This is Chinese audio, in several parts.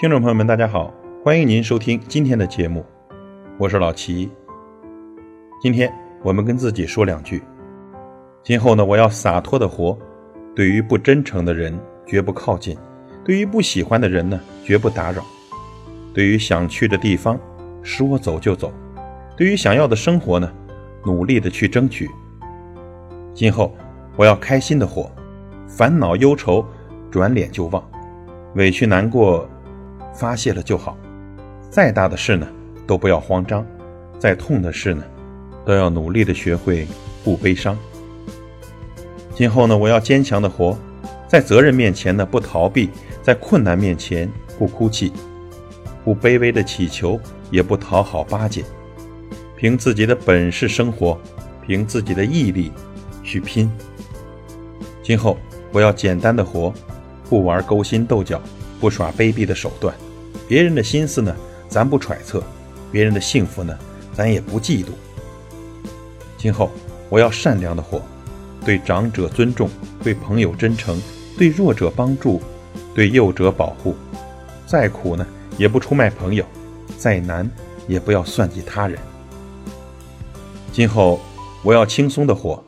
听众朋友们，大家好，欢迎您收听今天的节目，我是老齐。今天我们跟自己说两句，今后呢，我要洒脱的活，对于不真诚的人绝不靠近，对于不喜欢的人呢，绝不打扰，对于想去的地方，说走就走，对于想要的生活呢，努力的去争取。今后我要开心的活，烦恼忧愁转脸就忘，委屈难过。发泄了就好，再大的事呢，都不要慌张；再痛的事呢，都要努力的学会不悲伤。今后呢，我要坚强的活，在责任面前呢不逃避，在困难面前不哭泣，不卑微的祈求，也不讨好巴结，凭自己的本事生活，凭自己的毅力去拼。今后我要简单的活，不玩勾心斗角。不耍卑鄙的手段，别人的心思呢，咱不揣测；别人的幸福呢，咱也不嫉妒。今后我要善良的活，对长者尊重，对朋友真诚，对弱者帮助，对幼者保护。再苦呢，也不出卖朋友；再难，也不要算计他人。今后我要轻松的活，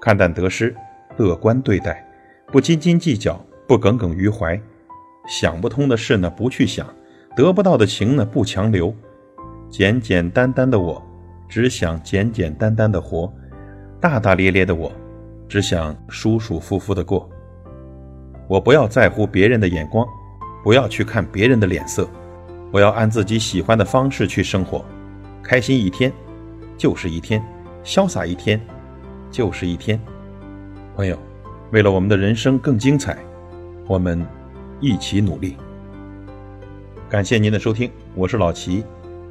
看淡得失，乐观对待，不斤斤计较，不耿耿于怀。想不通的事呢，不去想；得不到的情呢，不强留。简简单单的我，只想简简单单的活；大大咧咧的我，只想舒舒服服的过。我不要在乎别人的眼光，不要去看别人的脸色。我要按自己喜欢的方式去生活，开心一天就是一天，潇洒一天就是一天。朋友，为了我们的人生更精彩，我们。一起努力。感谢您的收听，我是老齐，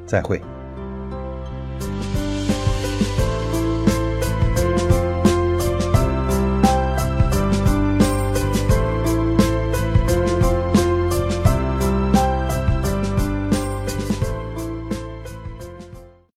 再会。